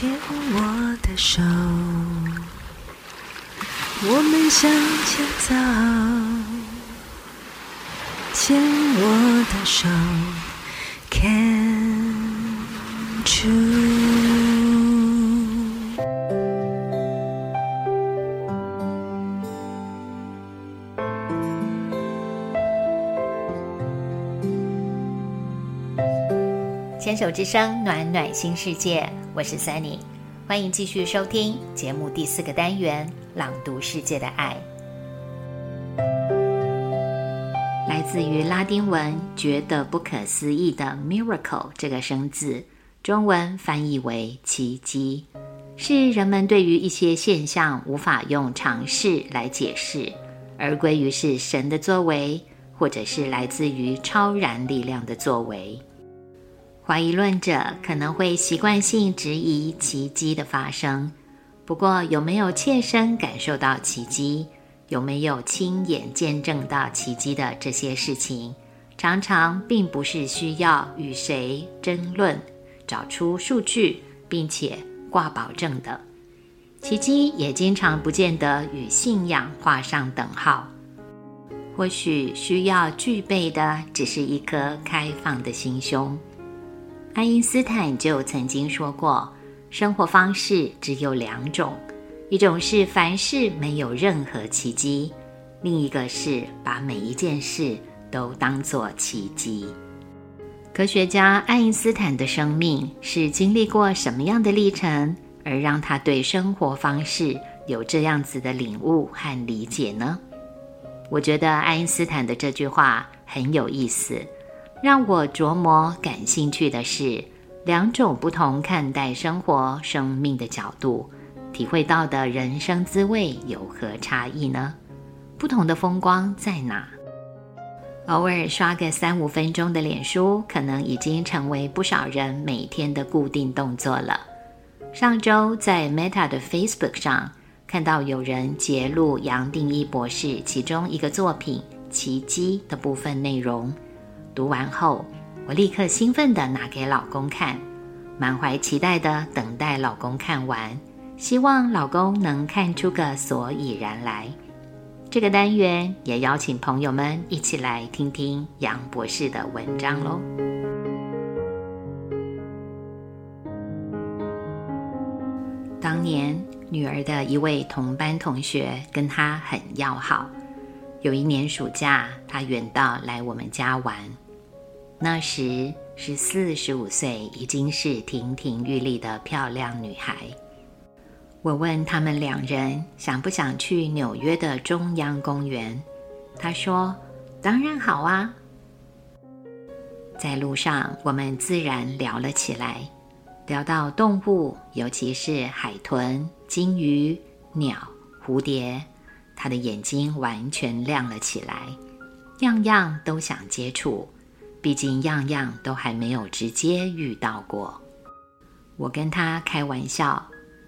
牵我的手，我们向前走。牵我的手看住。牵手之声，暖暖新世界，我是 Sunny，欢迎继续收听节目第四个单元《朗读世界的爱》，来自于拉丁文“觉得不可思议”的 “miracle” 这个生字，中文翻译为“奇迹”，是人们对于一些现象无法用常识来解释，而归于是神的作为，或者是来自于超然力量的作为。怀疑论者可能会习惯性质疑奇迹的发生，不过有没有切身感受到奇迹，有没有亲眼见证到奇迹的这些事情，常常并不是需要与谁争论、找出数据并且挂保证的。奇迹也经常不见得与信仰画上等号，或许需要具备的只是一颗开放的心胸。爱因斯坦就曾经说过，生活方式只有两种，一种是凡事没有任何奇迹，另一个是把每一件事都当作奇迹。科学家爱因斯坦的生命是经历过什么样的历程，而让他对生活方式有这样子的领悟和理解呢？我觉得爱因斯坦的这句话很有意思。让我琢磨感兴趣的是，两种不同看待生活、生命的角度，体会到的人生滋味有何差异呢？不同的风光在哪？偶尔刷个三五分钟的脸书，可能已经成为不少人每天的固定动作了。上周在 Meta 的 Facebook 上看到有人揭露杨定一博士其中一个作品《奇迹》的部分内容。读完后，我立刻兴奋地拿给老公看，满怀期待地等待老公看完，希望老公能看出个所以然来。这个单元也邀请朋友们一起来听听杨博士的文章喽。当年女儿的一位同班同学跟她很要好，有一年暑假，他远道来我们家玩。那时是四十五岁，已经是亭亭玉立的漂亮女孩。我问他们两人想不想去纽约的中央公园，他说：“当然好啊。”在路上，我们自然聊了起来，聊到动物，尤其是海豚、金鱼、鸟、蝴蝶，他的眼睛完全亮了起来，样样都想接触。毕竟样样都还没有直接遇到过。我跟他开玩笑，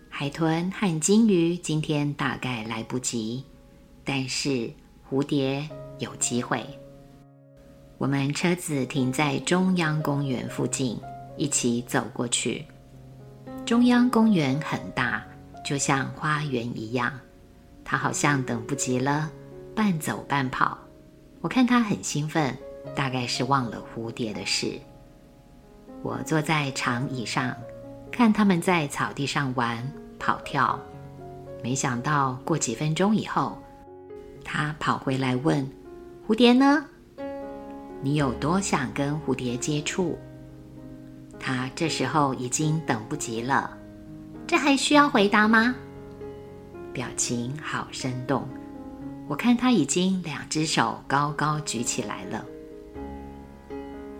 海豚和金鱼今天大概来不及，但是蝴蝶有机会。我们车子停在中央公园附近，一起走过去。中央公园很大，就像花园一样。他好像等不及了，半走半跑。我看他很兴奋。大概是忘了蝴蝶的事。我坐在长椅上，看他们在草地上玩跑跳。没想到过几分钟以后，他跑回来问：“蝴蝶呢？你有多想跟蝴蝶接触？”他这时候已经等不及了。这还需要回答吗？表情好生动。我看他已经两只手高高举起来了。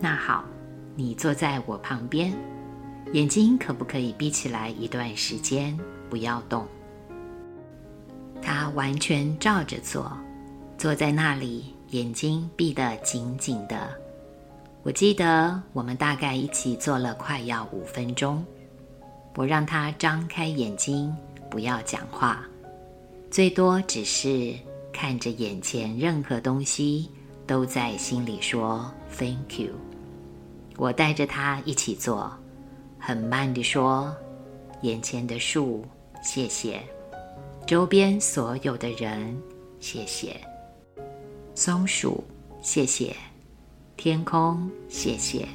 那好，你坐在我旁边，眼睛可不可以闭起来一段时间，不要动？他完全照着做，坐在那里，眼睛闭得紧紧的。我记得我们大概一起坐了快要五分钟。我让他张开眼睛，不要讲话，最多只是看着眼前任何东西，都在心里说 “Thank you”。我带着他一起做，很慢地说眼前的树，谢谢；周边所有的人，谢谢；松鼠，谢谢；天空，谢谢；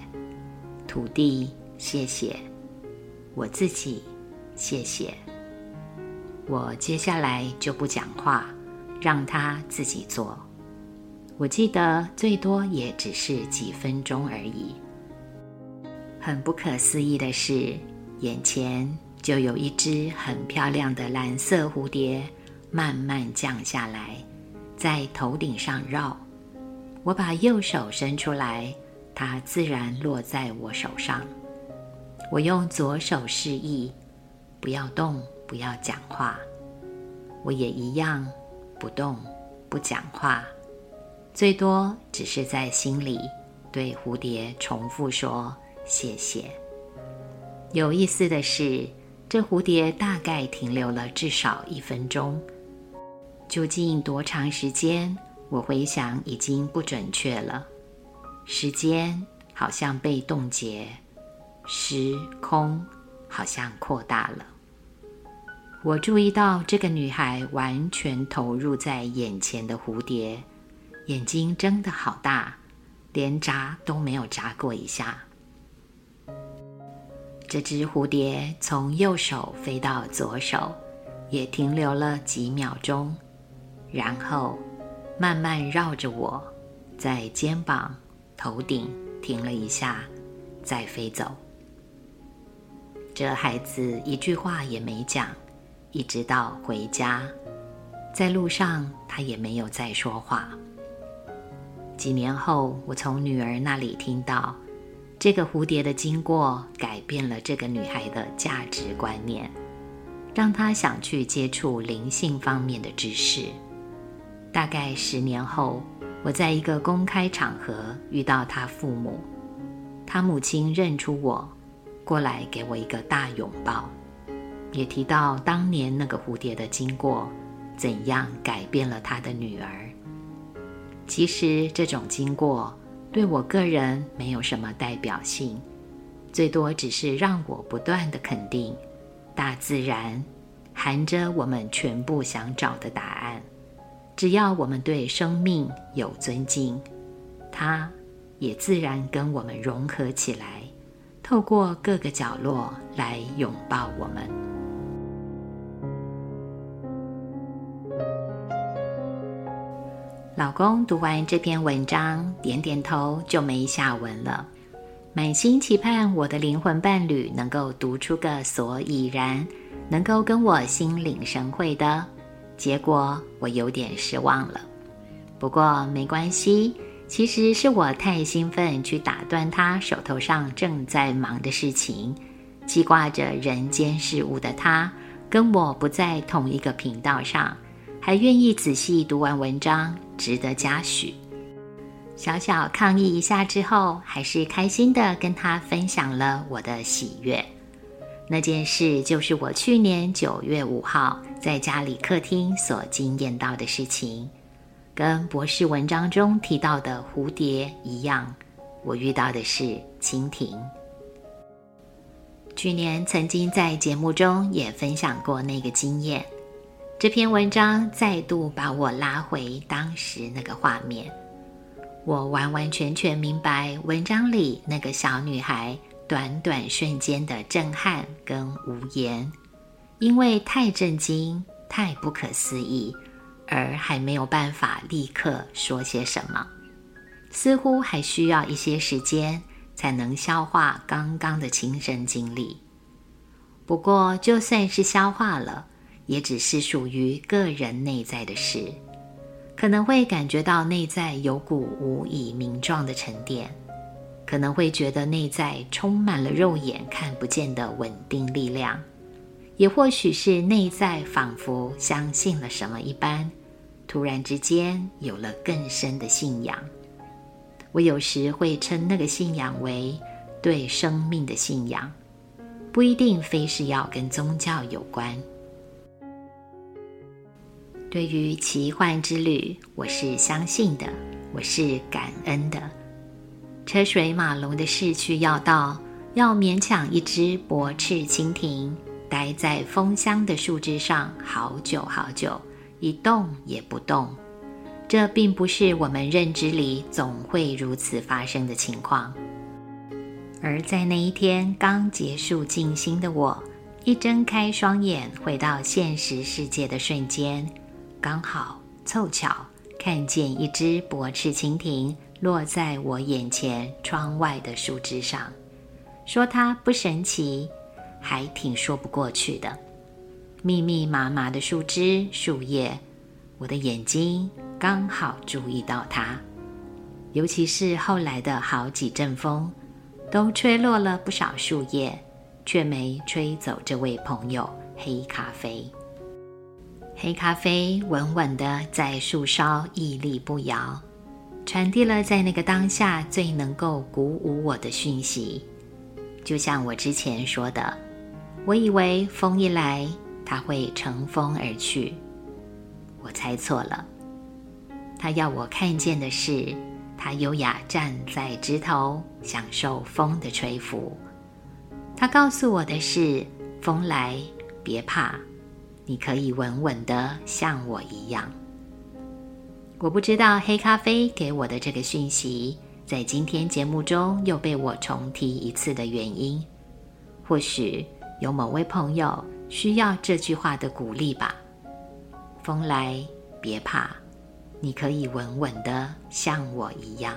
土地，谢谢；我自己，谢谢。我接下来就不讲话，让他自己做。我记得最多也只是几分钟而已。很不可思议的是，眼前就有一只很漂亮的蓝色蝴蝶慢慢降下来，在头顶上绕。我把右手伸出来，它自然落在我手上。我用左手示意，不要动，不要讲话。我也一样，不动，不讲话，最多只是在心里对蝴蝶重复说。谢谢。有意思的是，这蝴蝶大概停留了至少一分钟。究竟多长时间？我回想已经不准确了。时间好像被冻结，时空好像扩大了。我注意到这个女孩完全投入在眼前的蝴蝶，眼睛睁得好大，连眨都没有眨过一下。这只蝴蝶从右手飞到左手，也停留了几秒钟，然后慢慢绕着我，在肩膀、头顶停了一下，再飞走。这孩子一句话也没讲，一直到回家，在路上他也没有再说话。几年后，我从女儿那里听到。这个蝴蝶的经过改变了这个女孩的价值观念，让她想去接触灵性方面的知识。大概十年后，我在一个公开场合遇到她父母，她母亲认出我，过来给我一个大拥抱，也提到当年那个蝴蝶的经过，怎样改变了她的女儿。其实这种经过。对我个人没有什么代表性，最多只是让我不断的肯定，大自然含着我们全部想找的答案。只要我们对生命有尊敬，它也自然跟我们融合起来，透过各个角落来拥抱我们。老公读完这篇文章，点点头，就没下文了。满心期盼我的灵魂伴侣能够读出个所以然，能够跟我心领神会的。结果我有点失望了。不过没关系，其实是我太兴奋去打断他手头上正在忙的事情，记挂着人间事物的他，跟我不在同一个频道上。还愿意仔细读完文章，值得嘉许。小小抗议一下之后，还是开心的跟他分享了我的喜悦。那件事就是我去年九月五号在家里客厅所惊艳到的事情，跟博士文章中提到的蝴蝶一样，我遇到的是蜻蜓。去年曾经在节目中也分享过那个经验。这篇文章再度把我拉回当时那个画面，我完完全全明白文章里那个小女孩短短瞬间的震撼跟无言，因为太震惊、太不可思议，而还没有办法立刻说些什么，似乎还需要一些时间才能消化刚刚的亲身经历。不过，就算是消化了。也只是属于个人内在的事，可能会感觉到内在有股无以名状的沉淀，可能会觉得内在充满了肉眼看不见的稳定力量，也或许是内在仿佛相信了什么一般，突然之间有了更深的信仰。我有时会称那个信仰为对生命的信仰，不一定非是要跟宗教有关。对于奇幻之旅，我是相信的，我是感恩的。车水马龙的市区要道，要勉强一只薄翅蜻蜓，待在风香的树枝上好久好久，一动也不动。这并不是我们认知里总会如此发生的情况。而在那一天刚结束静心的我，一睁开双眼回到现实世界的瞬间，刚好凑巧看见一只薄翅蜻蜓落在我眼前窗外的树枝上。说它不神奇，还挺说不过去的。密密麻麻的树枝、树叶，我的眼睛刚好注意到它。尤其是后来的好几阵风，都吹落了不少树叶，却没吹走这位朋友黑咖啡。黑咖啡稳稳地在树梢屹立不摇，传递了在那个当下最能够鼓舞我的讯息。就像我之前说的，我以为风一来，它会乘风而去。我猜错了。它要我看见的是，它优雅站在枝头，享受风的吹拂。它告诉我的是，风来别怕，你可以稳稳的像我一样。我不知道黑咖啡给我的这个讯息。在今天节目中又被我重提一次的原因，或许有某位朋友需要这句话的鼓励吧。风来别怕，你可以稳稳的像我一样。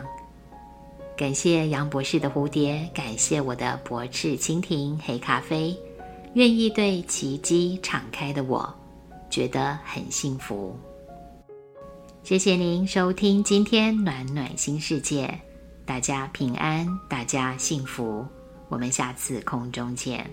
感谢杨博士的蝴蝶，感谢我的博翅蜻蜓黑咖啡，愿意对奇迹敞开的我，觉得很幸福。谢谢您收听今天暖暖新世界。大家平安，大家幸福，我们下次空中见。